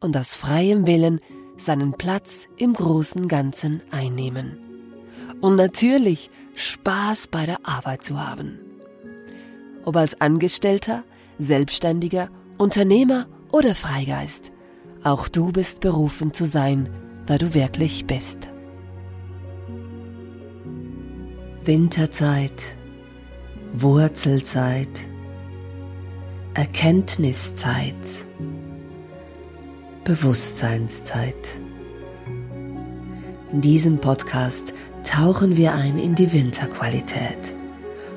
und aus freiem Willen seinen Platz im großen Ganzen einnehmen. Und natürlich Spaß bei der Arbeit zu haben. Ob als Angestellter, Selbstständiger, Unternehmer oder Freigeist, auch du bist berufen zu sein, wer du wirklich bist. Winterzeit, Wurzelzeit, Erkenntniszeit, Bewusstseinszeit. In diesem Podcast tauchen wir ein in die Winterqualität.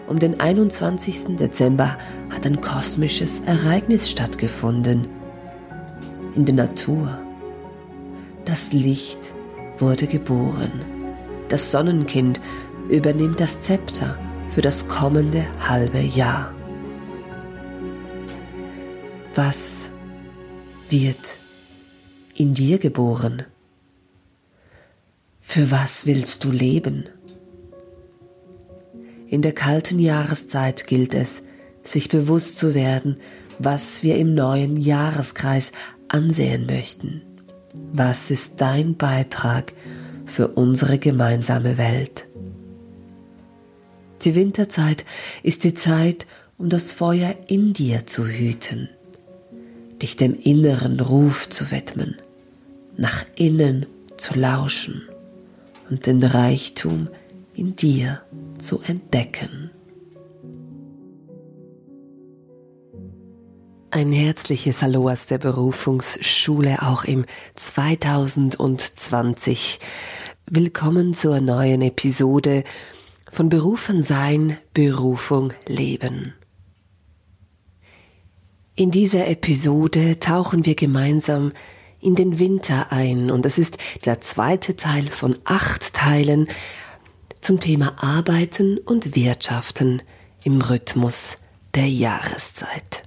Um den 21. Dezember hat ein kosmisches Ereignis stattgefunden. In der Natur. Das Licht wurde geboren. Das Sonnenkind übernimmt das Zepter für das kommende halbe Jahr. Was wird in dir geboren? Für was willst du leben? In der kalten Jahreszeit gilt es, sich bewusst zu werden, was wir im neuen Jahreskreis ansehen möchten. Was ist dein Beitrag für unsere gemeinsame Welt? Die Winterzeit ist die Zeit, um das Feuer in dir zu hüten dich dem inneren Ruf zu widmen, nach innen zu lauschen und den Reichtum in dir zu entdecken. Ein herzliches Hallo aus der Berufungsschule auch im 2020. Willkommen zur neuen Episode von Berufen sein, Berufung leben. In dieser Episode tauchen wir gemeinsam in den Winter ein und es ist der zweite Teil von acht Teilen zum Thema Arbeiten und Wirtschaften im Rhythmus der Jahreszeit.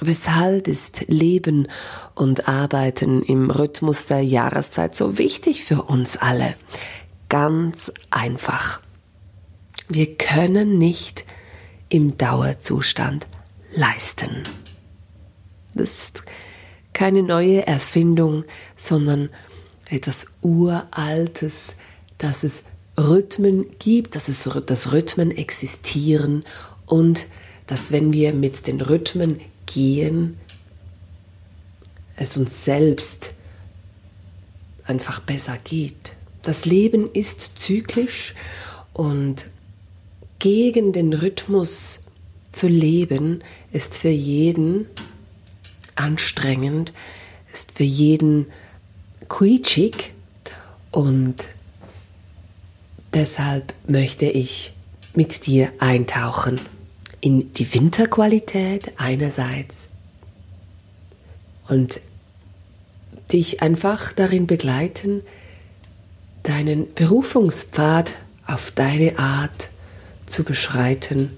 Weshalb ist Leben und Arbeiten im Rhythmus der Jahreszeit so wichtig für uns alle? Ganz einfach. Wir können nicht im Dauerzustand leisten. Das ist keine neue Erfindung, sondern etwas Uraltes, dass es Rhythmen gibt, dass es dass Rhythmen existieren und dass wenn wir mit den Rhythmen gehen, es uns selbst einfach besser geht. Das Leben ist zyklisch und gegen den Rhythmus zu leben ist für jeden anstrengend, ist für jeden quietschig und deshalb möchte ich mit dir eintauchen in die Winterqualität einerseits und dich einfach darin begleiten, deinen Berufungspfad auf deine Art zu beschreiten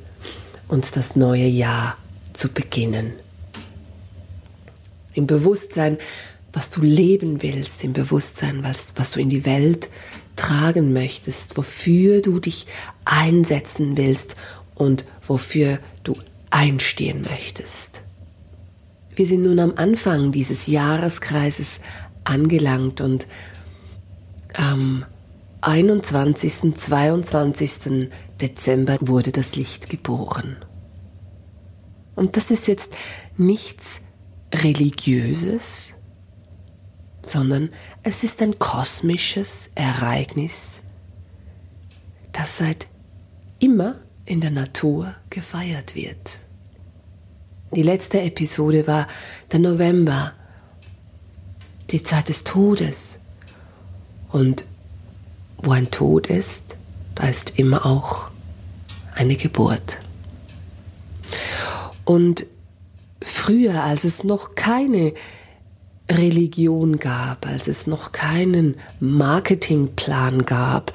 und das neue Jahr zu beginnen im Bewusstsein, was du leben willst, im Bewusstsein, was, was du in die Welt tragen möchtest, wofür du dich einsetzen willst und wofür du einstehen möchtest. Wir sind nun am Anfang dieses Jahreskreises angelangt und am 21. 22. Dezember wurde das Licht geboren. Und das ist jetzt nichts Religiöses, sondern es ist ein kosmisches Ereignis, das seit immer in der Natur gefeiert wird. Die letzte Episode war der November, die Zeit des Todes. Und wo ein Tod ist, da ist immer auch eine Geburt. Und früher, als es noch keine Religion gab, als es noch keinen Marketingplan gab,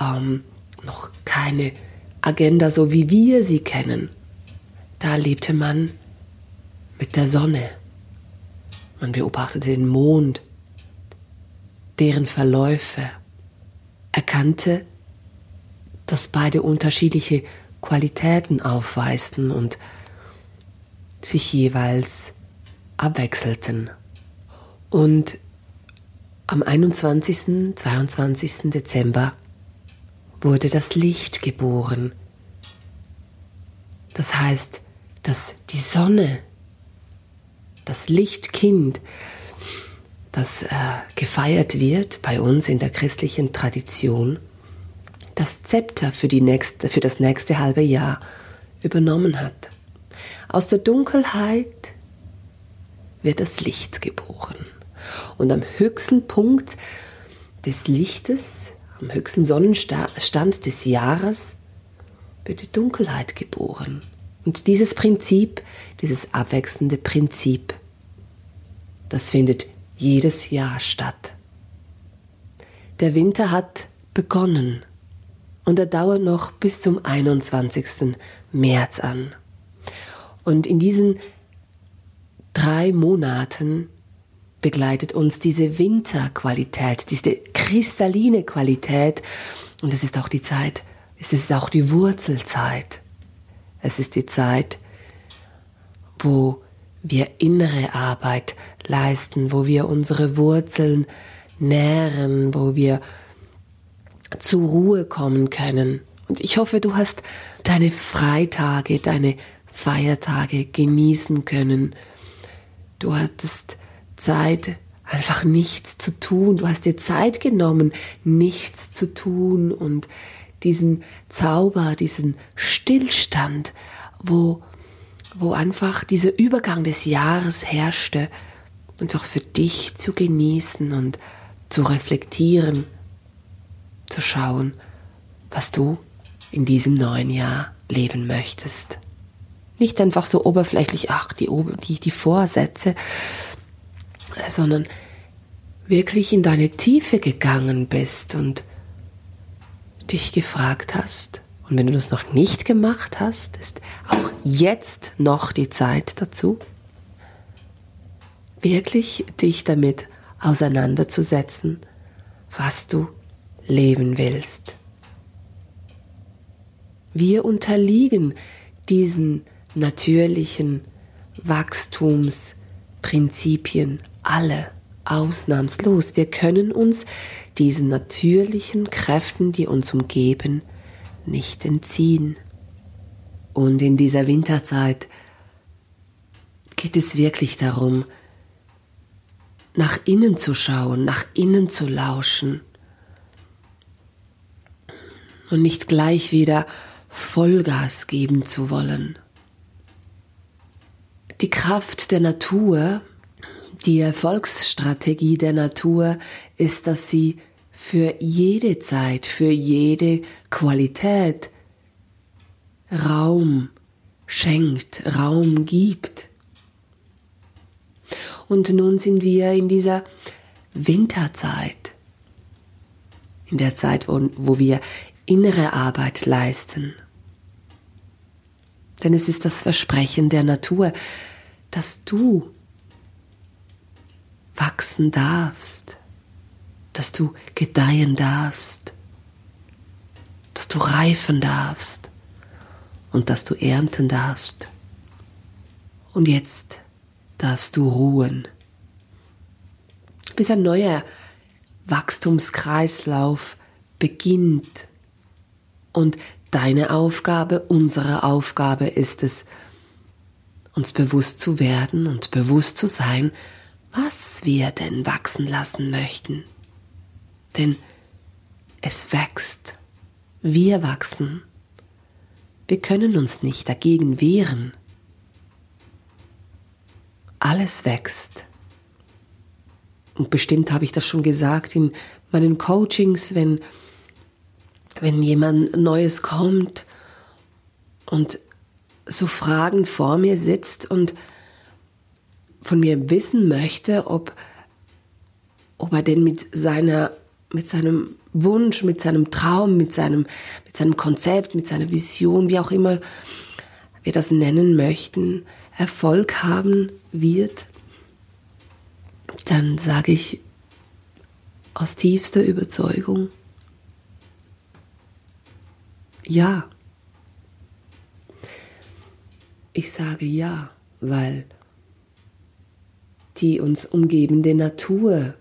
ähm, noch keine Agenda, so wie wir sie kennen, da lebte man mit der Sonne. Man beobachtete den Mond, deren Verläufe, erkannte, dass beide unterschiedliche Qualitäten aufweisten und sich jeweils abwechselten. Und am 21. 22. Dezember wurde das Licht geboren. Das heißt, dass die Sonne, das Lichtkind, das äh, gefeiert wird bei uns in der christlichen Tradition, das Zepter für, nächste, für das nächste halbe Jahr übernommen hat. Aus der Dunkelheit wird das Licht geboren. Und am höchsten Punkt des Lichtes, am höchsten Sonnenstand des Jahres, wird die Dunkelheit geboren. Und dieses Prinzip, dieses abwechselnde Prinzip, das findet jedes Jahr statt. Der Winter hat begonnen und er dauert noch bis zum 21. März an. Und in diesen drei Monaten begleitet uns diese Winterqualität, diese kristalline Qualität. Und es ist auch die Zeit, es ist auch die Wurzelzeit. Es ist die Zeit, wo wir innere Arbeit leisten, wo wir unsere Wurzeln nähren, wo wir zur Ruhe kommen können. Und ich hoffe, du hast deine Freitage, deine Feiertage genießen können. Du hattest Zeit, einfach nichts zu tun. Du hast dir Zeit genommen, nichts zu tun und diesen Zauber, diesen Stillstand, wo, wo einfach dieser Übergang des Jahres herrschte, einfach für dich zu genießen und zu reflektieren, zu schauen, was du in diesem neuen Jahr leben möchtest. Nicht einfach so oberflächlich, ach, die, die, die Vorsätze, sondern wirklich in deine Tiefe gegangen bist und dich gefragt hast. Und wenn du das noch nicht gemacht hast, ist auch jetzt noch die Zeit dazu, wirklich dich damit auseinanderzusetzen, was du leben willst. Wir unterliegen diesen natürlichen Wachstumsprinzipien alle ausnahmslos. Wir können uns diesen natürlichen Kräften, die uns umgeben, nicht entziehen. Und in dieser Winterzeit geht es wirklich darum, nach innen zu schauen, nach innen zu lauschen und nicht gleich wieder Vollgas geben zu wollen. Die Kraft der Natur die Erfolgsstrategie der Natur ist, dass sie für jede Zeit, für jede Qualität Raum schenkt, Raum gibt. Und nun sind wir in dieser Winterzeit, in der Zeit, wo, wo wir innere Arbeit leisten. Denn es ist das Versprechen der Natur, dass du wachsen darfst, dass du gedeihen darfst, dass du reifen darfst und dass du ernten darfst. Und jetzt darfst du ruhen, bis ein neuer Wachstumskreislauf beginnt. Und deine Aufgabe, unsere Aufgabe ist es, uns bewusst zu werden und bewusst zu sein, was wir denn wachsen lassen möchten. Denn es wächst. Wir wachsen. Wir können uns nicht dagegen wehren. Alles wächst. Und bestimmt habe ich das schon gesagt in meinen Coachings, wenn, wenn jemand Neues kommt und so Fragen vor mir sitzt und von mir wissen möchte, ob, ob er denn mit seiner, mit seinem Wunsch, mit seinem Traum, mit seinem, mit seinem Konzept, mit seiner Vision, wie auch immer wir das nennen möchten, Erfolg haben wird, dann sage ich aus tiefster Überzeugung, ja. Ich sage ja, weil die uns umgebende Natur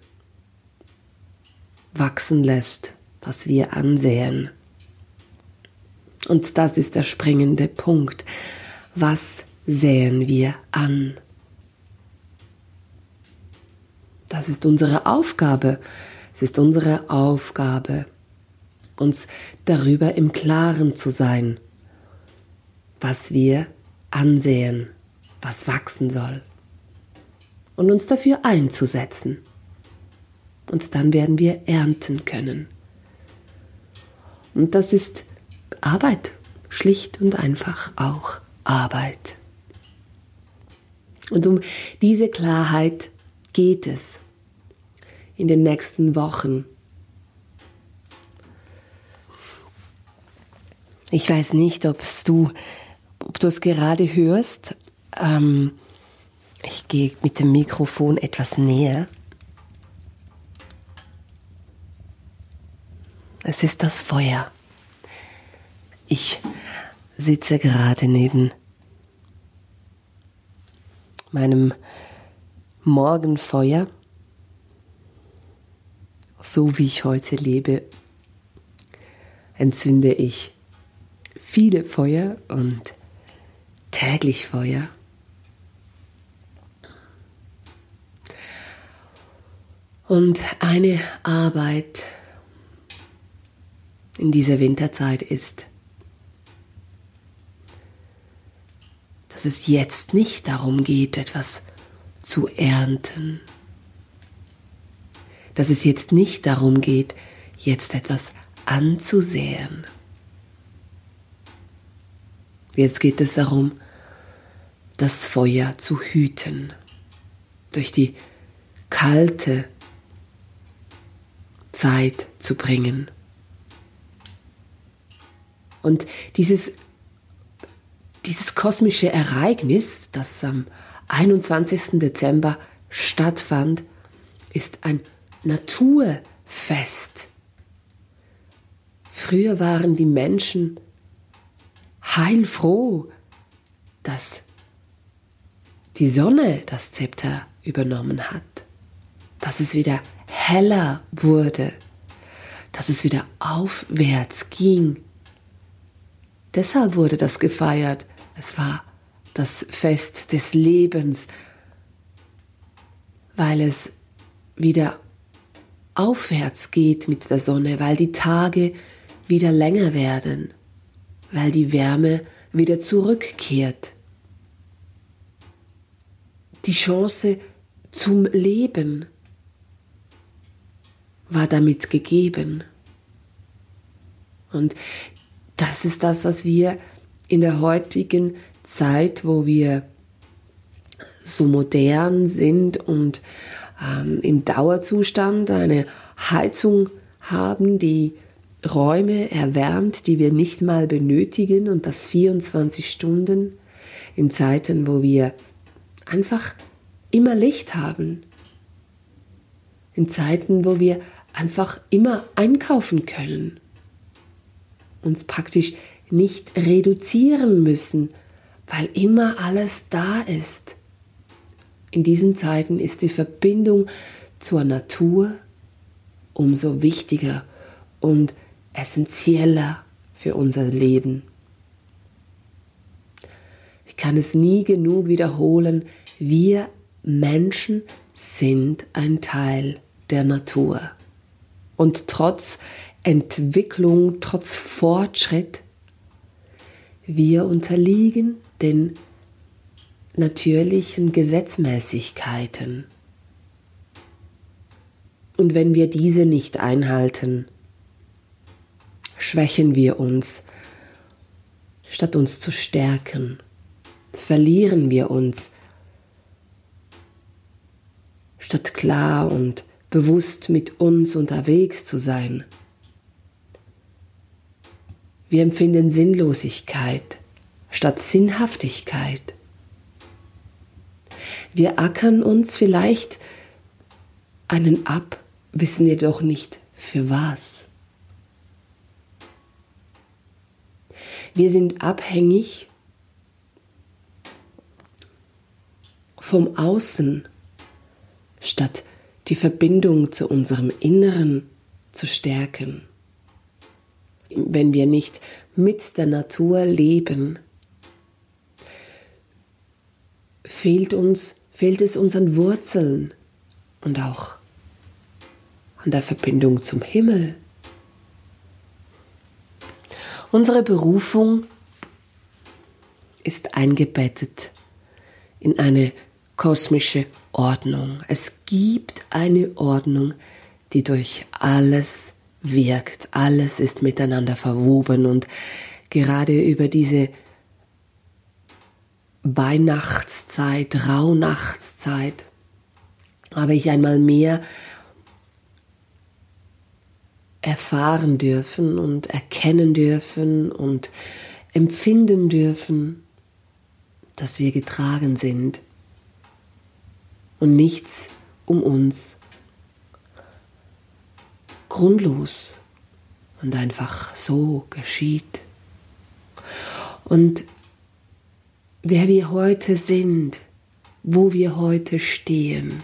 wachsen lässt, was wir ansehen. Und das ist der springende Punkt. Was säen wir an? Das ist unsere Aufgabe. Es ist unsere Aufgabe, uns darüber im Klaren zu sein, was wir ansehen, was wachsen soll und uns dafür einzusetzen. Und dann werden wir ernten können. Und das ist Arbeit, schlicht und einfach auch Arbeit. Und um diese Klarheit geht es in den nächsten Wochen. Ich weiß nicht, ob du, ob du es gerade hörst. Ähm, ich gehe mit dem Mikrofon etwas näher. Es ist das Feuer. Ich sitze gerade neben meinem Morgenfeuer, so wie ich heute lebe, entzünde ich viele Feuer und täglich Feuer. Und eine Arbeit in dieser Winterzeit ist, dass es jetzt nicht darum geht, etwas zu ernten, dass es jetzt nicht darum geht, jetzt etwas anzusäen. Jetzt geht es darum, das Feuer zu hüten durch die kalte Zeit zu bringen. Und dieses, dieses kosmische Ereignis, das am 21. Dezember stattfand, ist ein Naturfest. Früher waren die Menschen heilfroh, dass die Sonne das Zepter übernommen hat, dass es wieder heller wurde, dass es wieder aufwärts ging. Deshalb wurde das gefeiert. Es war das Fest des Lebens, weil es wieder aufwärts geht mit der Sonne, weil die Tage wieder länger werden, weil die Wärme wieder zurückkehrt. Die Chance zum Leben war damit gegeben. Und das ist das, was wir in der heutigen Zeit, wo wir so modern sind und ähm, im Dauerzustand eine Heizung haben, die Räume erwärmt, die wir nicht mal benötigen und das 24 Stunden in Zeiten, wo wir einfach immer Licht haben. In Zeiten, wo wir einfach immer einkaufen können. Uns praktisch nicht reduzieren müssen, weil immer alles da ist. In diesen Zeiten ist die Verbindung zur Natur umso wichtiger und essentieller für unser Leben. Ich kann es nie genug wiederholen, wir Menschen sind ein Teil der Natur. Und trotz Entwicklung, trotz Fortschritt, wir unterliegen den natürlichen Gesetzmäßigkeiten. Und wenn wir diese nicht einhalten, schwächen wir uns, statt uns zu stärken, verlieren wir uns, statt klar und bewusst mit uns unterwegs zu sein. Wir empfinden Sinnlosigkeit statt Sinnhaftigkeit. Wir ackern uns vielleicht einen ab, wissen jedoch nicht für was. Wir sind abhängig vom Außen, statt die Verbindung zu unserem Inneren zu stärken. Wenn wir nicht mit der Natur leben, fehlt uns, fehlt es unseren Wurzeln und auch an der Verbindung zum Himmel. Unsere Berufung ist eingebettet in eine kosmische Ordnung. Es gibt eine Ordnung, die durch alles wirkt. Alles ist miteinander verwoben und gerade über diese Weihnachtszeit, Rauhnachtszeit habe ich einmal mehr erfahren dürfen und erkennen dürfen und empfinden dürfen, dass wir getragen sind und nichts um uns grundlos und einfach so geschieht. Und wer wir heute sind, wo wir heute stehen,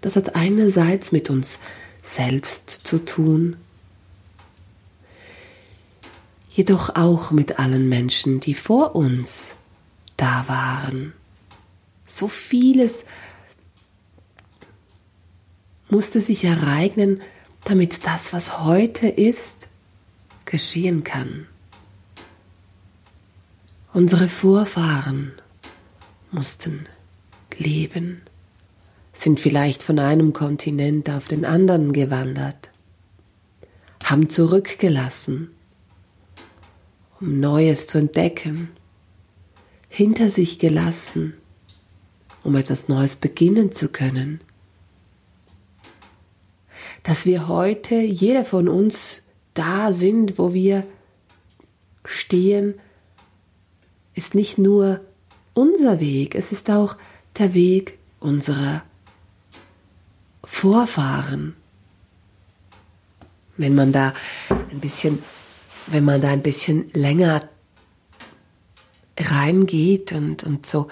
das hat einerseits mit uns selbst zu tun, jedoch auch mit allen Menschen, die vor uns da waren. So vieles musste sich ereignen, damit das, was heute ist, geschehen kann. Unsere Vorfahren mussten leben, sind vielleicht von einem Kontinent auf den anderen gewandert, haben zurückgelassen, um Neues zu entdecken, hinter sich gelassen, um etwas Neues beginnen zu können. Dass wir heute, jeder von uns, da sind, wo wir stehen, ist nicht nur unser Weg, es ist auch der Weg unserer Vorfahren. Wenn man da ein bisschen, wenn man da ein bisschen länger reingeht und, und so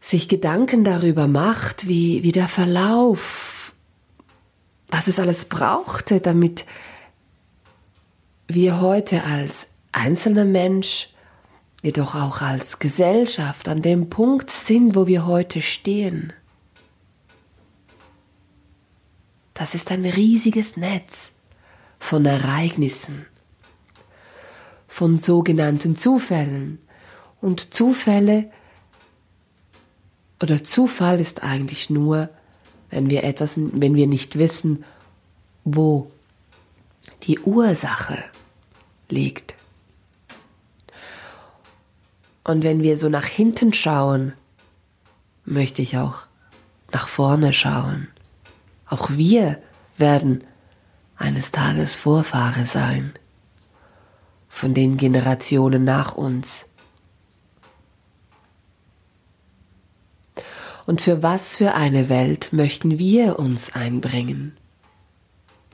sich Gedanken darüber macht, wie, wie der Verlauf, was es alles brauchte, damit wir heute als einzelner Mensch, jedoch auch als Gesellschaft an dem Punkt sind, wo wir heute stehen. Das ist ein riesiges Netz von Ereignissen, von sogenannten Zufällen. Und Zufälle oder Zufall ist eigentlich nur, wenn wir etwas, wenn wir nicht wissen, wo die Ursache liegt. Und wenn wir so nach hinten schauen, möchte ich auch nach vorne schauen. Auch wir werden eines Tages Vorfahre sein von den Generationen nach uns. Und für was für eine Welt möchten wir uns einbringen?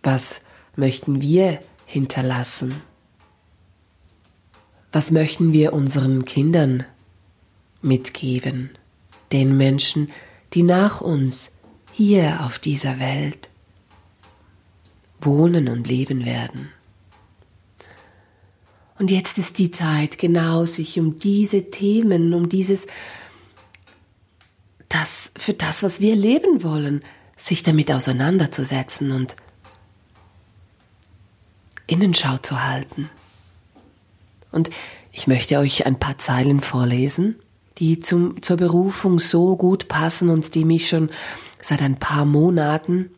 Was möchten wir hinterlassen? Was möchten wir unseren Kindern mitgeben? Den Menschen, die nach uns hier auf dieser Welt wohnen und leben werden. Und jetzt ist die Zeit, genau sich um diese Themen, um dieses das, für das, was wir leben wollen, sich damit auseinanderzusetzen und Innenschau zu halten. Und ich möchte euch ein paar Zeilen vorlesen, die zum, zur Berufung so gut passen und die mich schon seit ein paar Monaten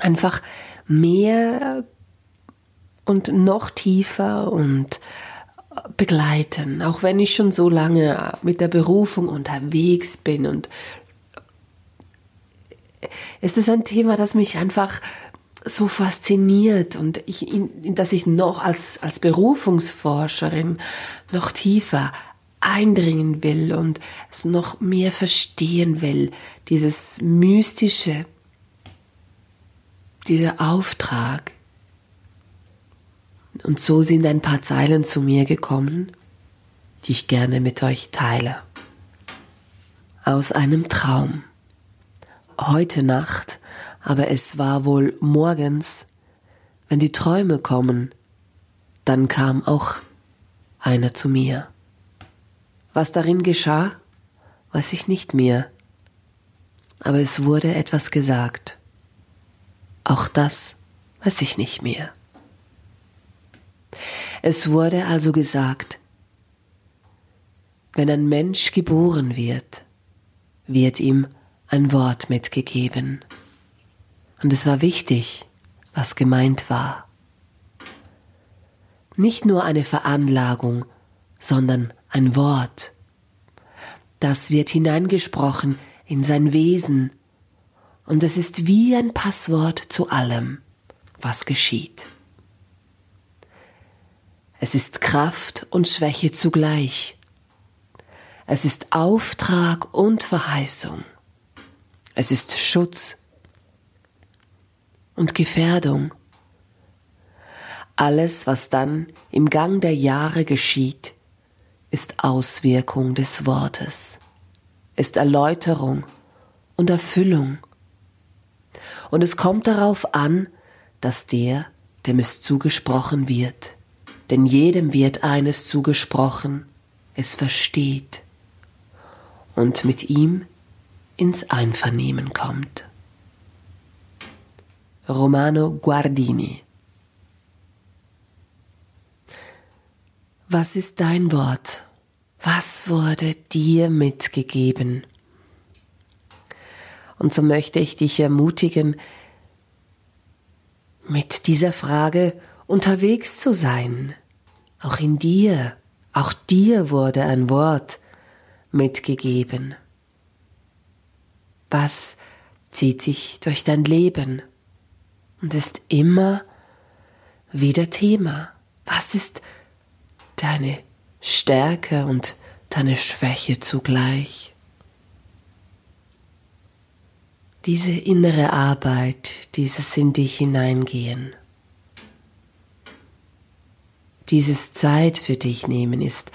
einfach mehr und noch tiefer und begleiten, auch wenn ich schon so lange mit der Berufung unterwegs bin und es ist ein Thema, das mich einfach so fasziniert und ich, dass ich noch als, als Berufungsforscherin noch tiefer eindringen will und es noch mehr verstehen will, dieses mystische, dieser Auftrag. Und so sind ein paar Zeilen zu mir gekommen, die ich gerne mit euch teile. Aus einem Traum. Heute Nacht aber es war wohl morgens, wenn die Träume kommen, dann kam auch einer zu mir. Was darin geschah, weiß ich nicht mehr, aber es wurde etwas gesagt. Auch das weiß ich nicht mehr. Es wurde also gesagt, wenn ein Mensch geboren wird, wird ihm ein Wort mitgegeben. Und es war wichtig, was gemeint war. Nicht nur eine Veranlagung, sondern ein Wort. Das wird hineingesprochen in sein Wesen, und es ist wie ein Passwort zu allem, was geschieht. Es ist Kraft und Schwäche zugleich. Es ist Auftrag und Verheißung. Es ist Schutz und Gefährdung. Alles, was dann im Gang der Jahre geschieht, ist Auswirkung des Wortes, ist Erläuterung und Erfüllung. Und es kommt darauf an, dass der, dem es zugesprochen wird, denn jedem wird eines zugesprochen, es versteht und mit ihm ins Einvernehmen kommt. Romano Guardini. Was ist dein Wort? Was wurde dir mitgegeben? Und so möchte ich dich ermutigen, mit dieser Frage unterwegs zu sein. Auch in dir, auch dir wurde ein Wort mitgegeben. Was zieht sich durch dein Leben? und ist immer wieder Thema. Was ist deine Stärke und deine Schwäche zugleich? Diese innere Arbeit, dieses in dich hineingehen, dieses Zeit für dich nehmen ist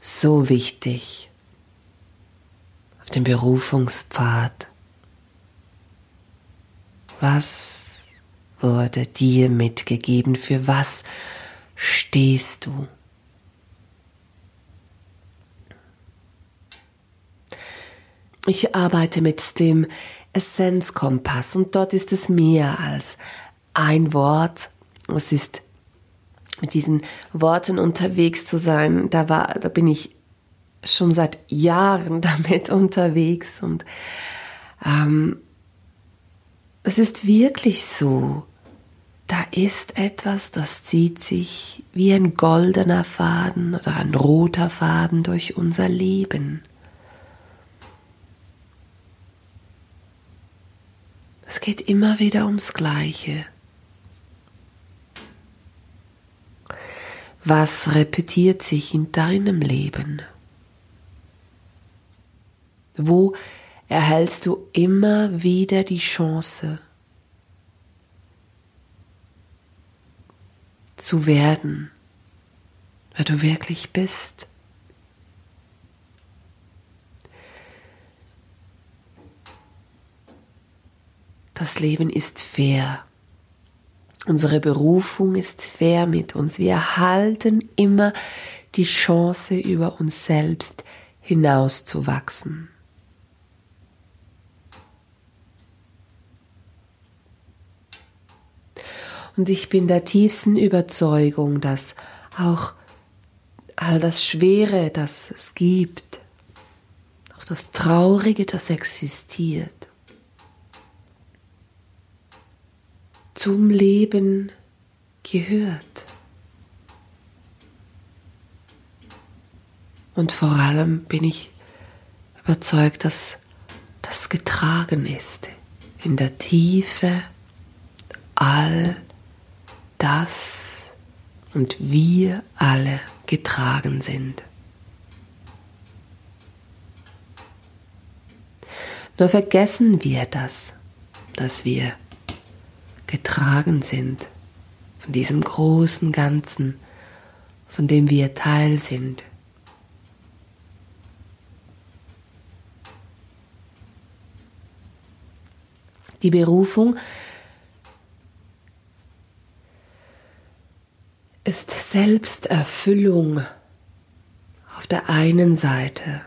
so wichtig auf dem Berufungspfad. Was wurde dir mitgegeben? Für was stehst du? Ich arbeite mit dem Essenzkompass und dort ist es mehr als ein Wort. Es ist mit diesen Worten unterwegs zu sein. Da war, da bin ich schon seit Jahren damit unterwegs und ähm, es ist wirklich so, da ist etwas, das zieht sich wie ein goldener Faden oder ein roter Faden durch unser Leben. Es geht immer wieder ums Gleiche. Was repetiert sich in deinem Leben? Wo erhältst du immer wieder die Chance, zu werden, wer du wirklich bist. das Leben ist fair. Unsere Berufung ist fair mit uns. Wir erhalten immer die Chance, über uns selbst hinauszuwachsen. Und ich bin der tiefsten Überzeugung, dass auch all das Schwere, das es gibt, auch das Traurige, das existiert, zum Leben gehört. Und vor allem bin ich überzeugt, dass das getragen ist in der Tiefe all das und wir alle getragen sind. Nur vergessen wir das, dass wir getragen sind von diesem großen Ganzen, von dem wir Teil sind. Die Berufung ist Selbsterfüllung auf der einen Seite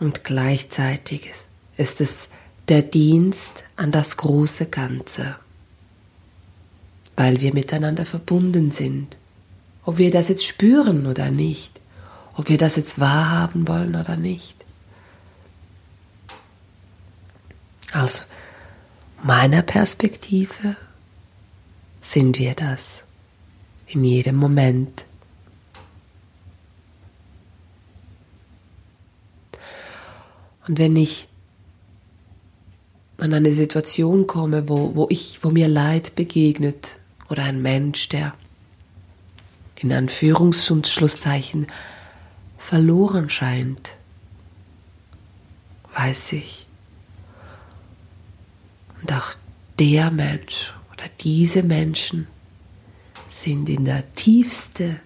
und gleichzeitig ist es der Dienst an das große Ganze, weil wir miteinander verbunden sind, ob wir das jetzt spüren oder nicht, ob wir das jetzt wahrhaben wollen oder nicht. Aus meiner Perspektive sind wir das in jedem Moment. Und wenn ich an eine Situation komme, wo, wo, ich, wo mir Leid begegnet oder ein Mensch, der in Anführungs- und Schlusszeichen verloren scheint, weiß ich, und auch der Mensch oder diese Menschen sind in der Tiefste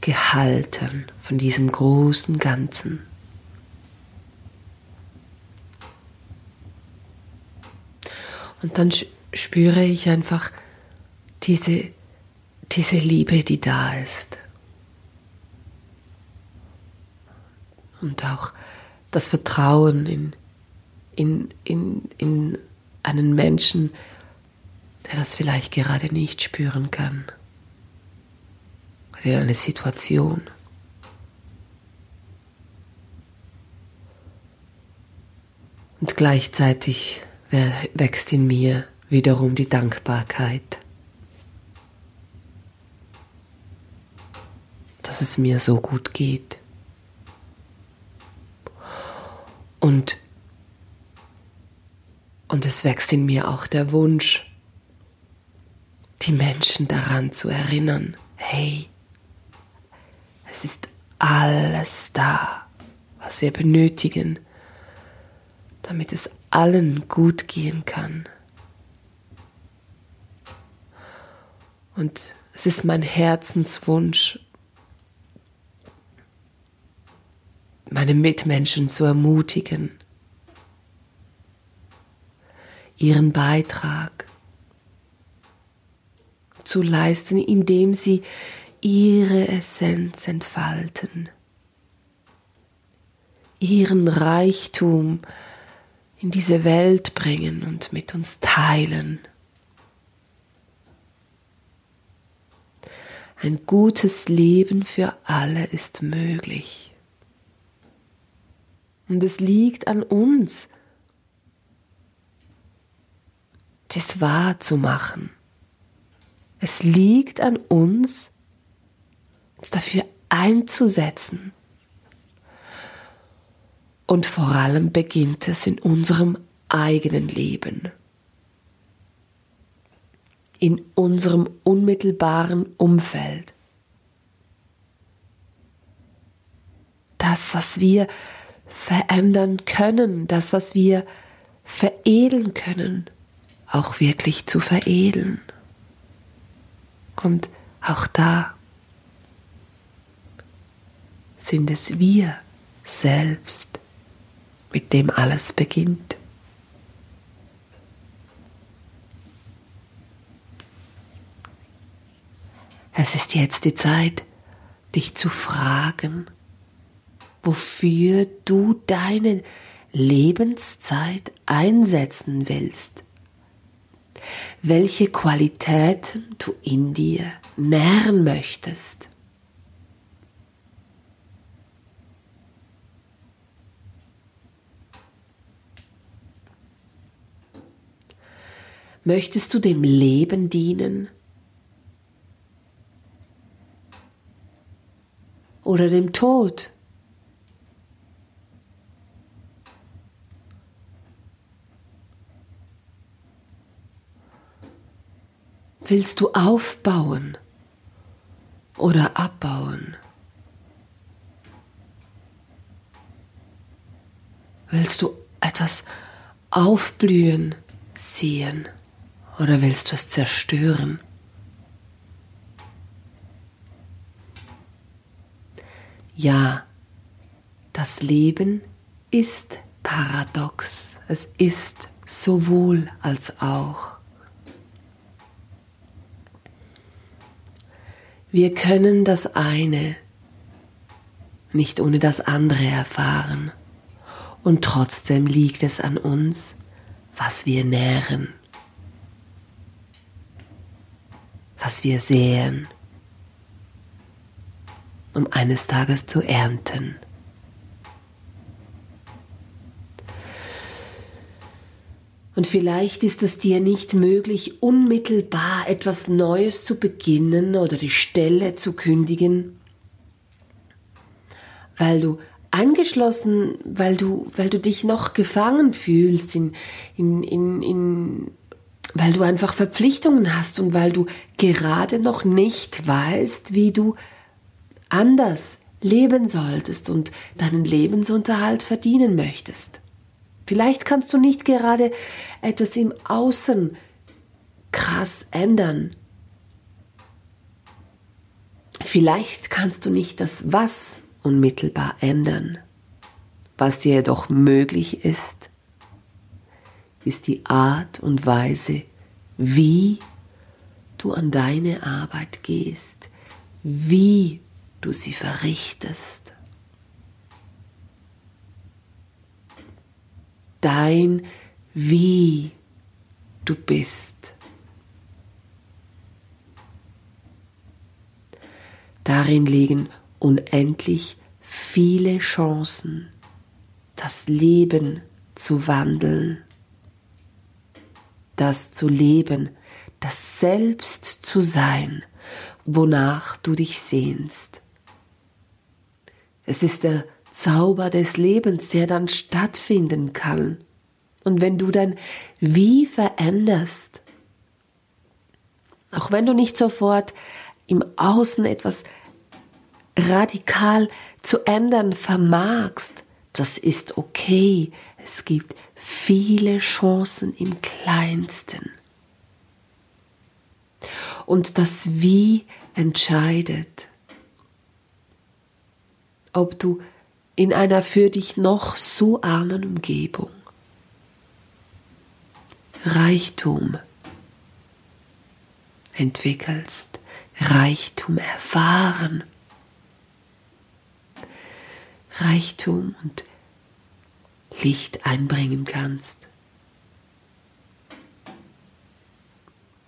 gehalten von diesem großen Ganzen. Und dann spüre ich einfach diese, diese Liebe, die da ist. Und auch das Vertrauen in, in, in, in einen Menschen, der das vielleicht gerade nicht spüren kann. Oder in eine Situation. Und gleichzeitig wächst in mir wiederum die Dankbarkeit, dass es mir so gut geht. Und und es wächst in mir auch der Wunsch, die Menschen daran zu erinnern, hey, es ist alles da, was wir benötigen, damit es allen gut gehen kann. Und es ist mein Herzenswunsch, meine Mitmenschen zu ermutigen, ihren Beitrag zu leisten, indem sie ihre Essenz entfalten, ihren Reichtum in diese Welt bringen und mit uns teilen. Ein gutes Leben für alle ist möglich. Und es liegt an uns, das wahrzumachen. Es liegt an uns, uns dafür einzusetzen. Und vor allem beginnt es in unserem eigenen Leben, in unserem unmittelbaren Umfeld. Das, was wir verändern können, das, was wir veredeln können, auch wirklich zu veredeln. Und auch da sind es wir selbst, mit dem alles beginnt. Es ist jetzt die Zeit, dich zu fragen, wofür du deine Lebenszeit einsetzen willst. welche Qualitäten du in dir nähren möchtest. Möchtest du dem Leben dienen? Oder dem Tod? Willst du aufbauen oder abbauen? Willst du etwas aufblühen sehen oder willst du es zerstören? Ja, das Leben ist paradox. Es ist sowohl als auch. Wir können das eine nicht ohne das andere erfahren. Und trotzdem liegt es an uns, was wir nähren, was wir säen, um eines Tages zu ernten. Und vielleicht ist es dir nicht möglich, unmittelbar etwas Neues zu beginnen oder die Stelle zu kündigen, weil du eingeschlossen, weil du, weil du dich noch gefangen fühlst, in, in, in, in, weil du einfach Verpflichtungen hast und weil du gerade noch nicht weißt, wie du anders leben solltest und deinen Lebensunterhalt verdienen möchtest. Vielleicht kannst du nicht gerade etwas im Außen krass ändern. Vielleicht kannst du nicht das Was unmittelbar ändern. Was dir jedoch möglich ist, ist die Art und Weise, wie du an deine Arbeit gehst, wie du sie verrichtest. Dein Wie du bist. Darin liegen unendlich viele Chancen, das Leben zu wandeln, das zu leben, das Selbst zu sein, wonach du dich sehnst. Es ist der Zauber des Lebens, der dann stattfinden kann. Und wenn du dann wie veränderst, auch wenn du nicht sofort im Außen etwas radikal zu ändern vermagst, das ist okay. Es gibt viele Chancen im kleinsten. Und das Wie entscheidet, ob du in einer für dich noch so armen Umgebung. Reichtum entwickelst, Reichtum erfahren, Reichtum und Licht einbringen kannst.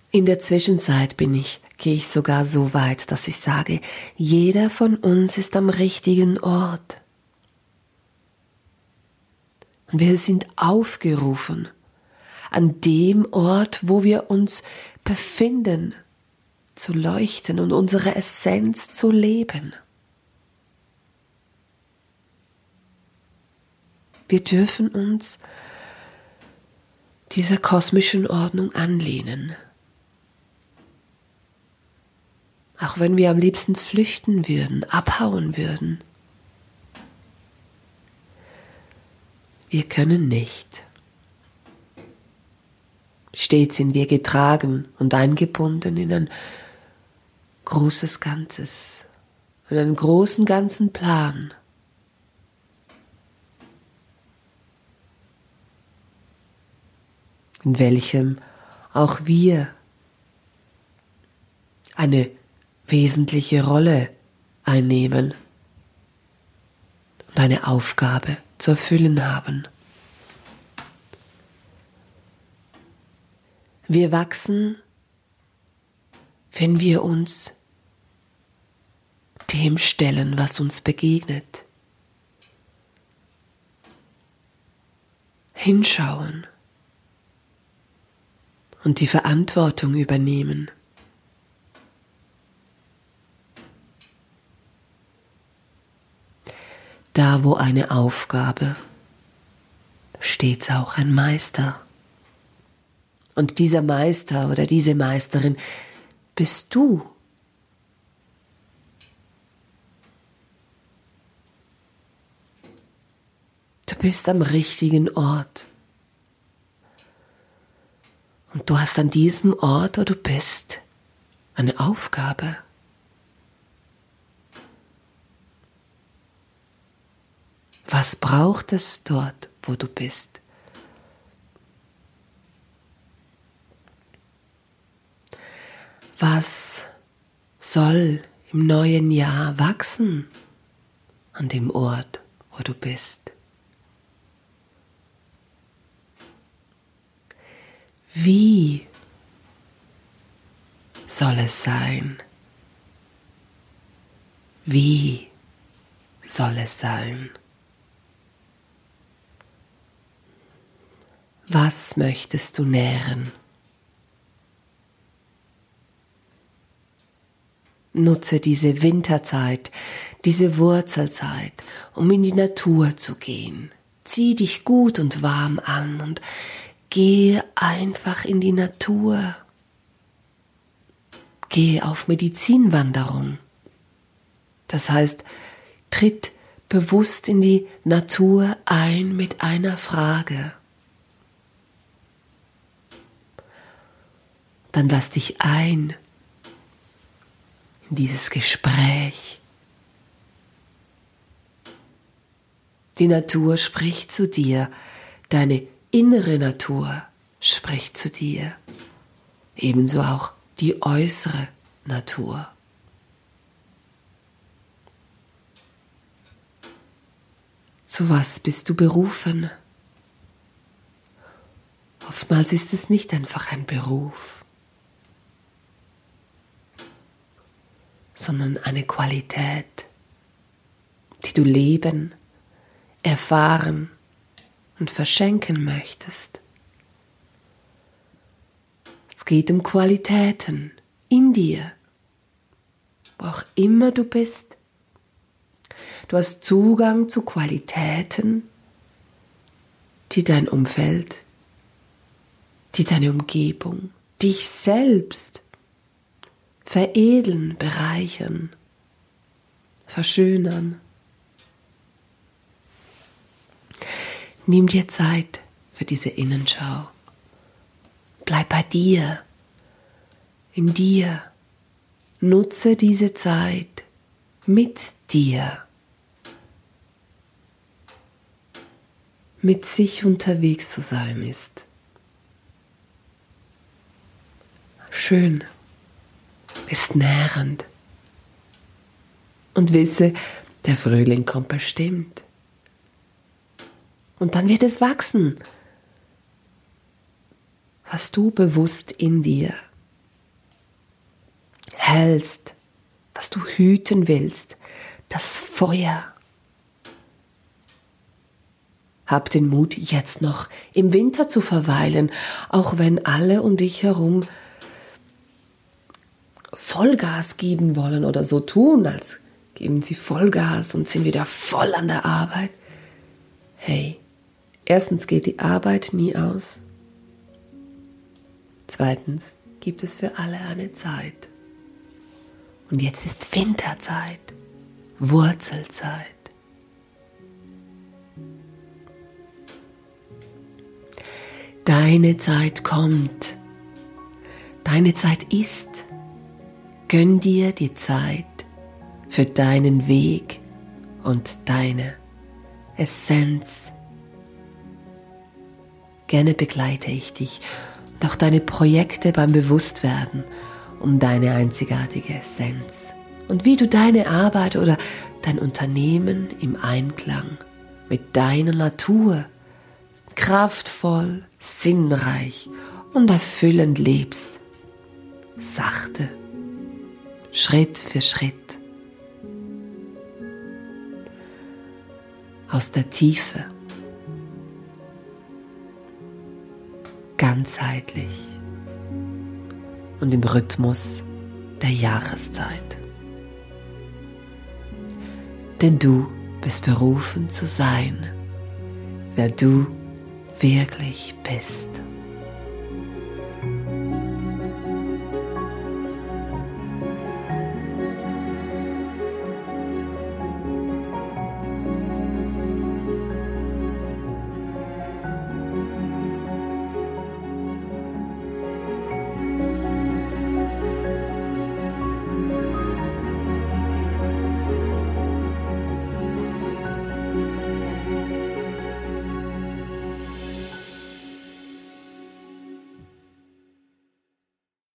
In der Zwischenzeit bin ich, gehe ich sogar so weit, dass ich sage, jeder von uns ist am richtigen Ort. Wir sind aufgerufen, an dem Ort, wo wir uns befinden, zu leuchten und unsere Essenz zu leben. Wir dürfen uns dieser kosmischen Ordnung anlehnen. Auch wenn wir am liebsten flüchten würden, abhauen würden. Wir können nicht. Stets sind wir getragen und eingebunden in ein großes Ganzes, in einen großen ganzen Plan. in welchem auch wir eine wesentliche Rolle einnehmen und eine Aufgabe zu erfüllen haben. Wir wachsen, wenn wir uns dem stellen, was uns begegnet. Hinschauen und die Verantwortung übernehmen. Da, wo eine Aufgabe, steht auch ein Meister. Und dieser Meister oder diese Meisterin bist du. Du bist am richtigen Ort. Und du hast an diesem Ort, wo du bist, eine Aufgabe. Was braucht es dort, wo du bist? Was soll im neuen Jahr wachsen an dem Ort, wo du bist? Wie soll es sein? Wie soll es sein? Was möchtest du nähren? Nutze diese Winterzeit, diese Wurzelzeit, um in die Natur zu gehen. Zieh dich gut und warm an und gehe einfach in die Natur. Gehe auf Medizinwanderung. Das heißt, tritt bewusst in die Natur ein mit einer Frage. Dann lass dich ein in dieses Gespräch. Die Natur spricht zu dir, deine innere Natur spricht zu dir, ebenso auch die äußere Natur. Zu was bist du berufen? Oftmals ist es nicht einfach ein Beruf. Sondern eine Qualität, die du leben, erfahren und verschenken möchtest. Es geht um Qualitäten in dir, wo auch immer du bist. Du hast Zugang zu Qualitäten, die dein Umfeld, die deine Umgebung, dich selbst veredeln, bereichern, verschönern. Nimm dir Zeit für diese Innenschau. Bleib bei dir, in dir. Nutze diese Zeit mit dir. Mit sich unterwegs zu sein ist. Schön ist nährend. Und wisse, der Frühling kommt bestimmt. Und dann wird es wachsen, was du bewusst in dir hältst, was du hüten willst, das Feuer. Hab den Mut, jetzt noch im Winter zu verweilen, auch wenn alle um dich herum Vollgas geben wollen oder so tun, als geben sie Vollgas und sind wieder voll an der Arbeit. Hey, erstens geht die Arbeit nie aus. Zweitens gibt es für alle eine Zeit. Und jetzt ist Winterzeit, Wurzelzeit. Deine Zeit kommt. Deine Zeit ist. Gönn dir die Zeit für deinen Weg und deine Essenz. Gerne begleite ich dich und auch deine Projekte beim Bewusstwerden um deine einzigartige Essenz und wie du deine Arbeit oder dein Unternehmen im Einklang mit deiner Natur kraftvoll, sinnreich und erfüllend lebst. Sachte, Schritt für Schritt. Aus der Tiefe. Ganzheitlich und im Rhythmus der Jahreszeit. Denn du bist berufen zu sein, wer du wirklich bist.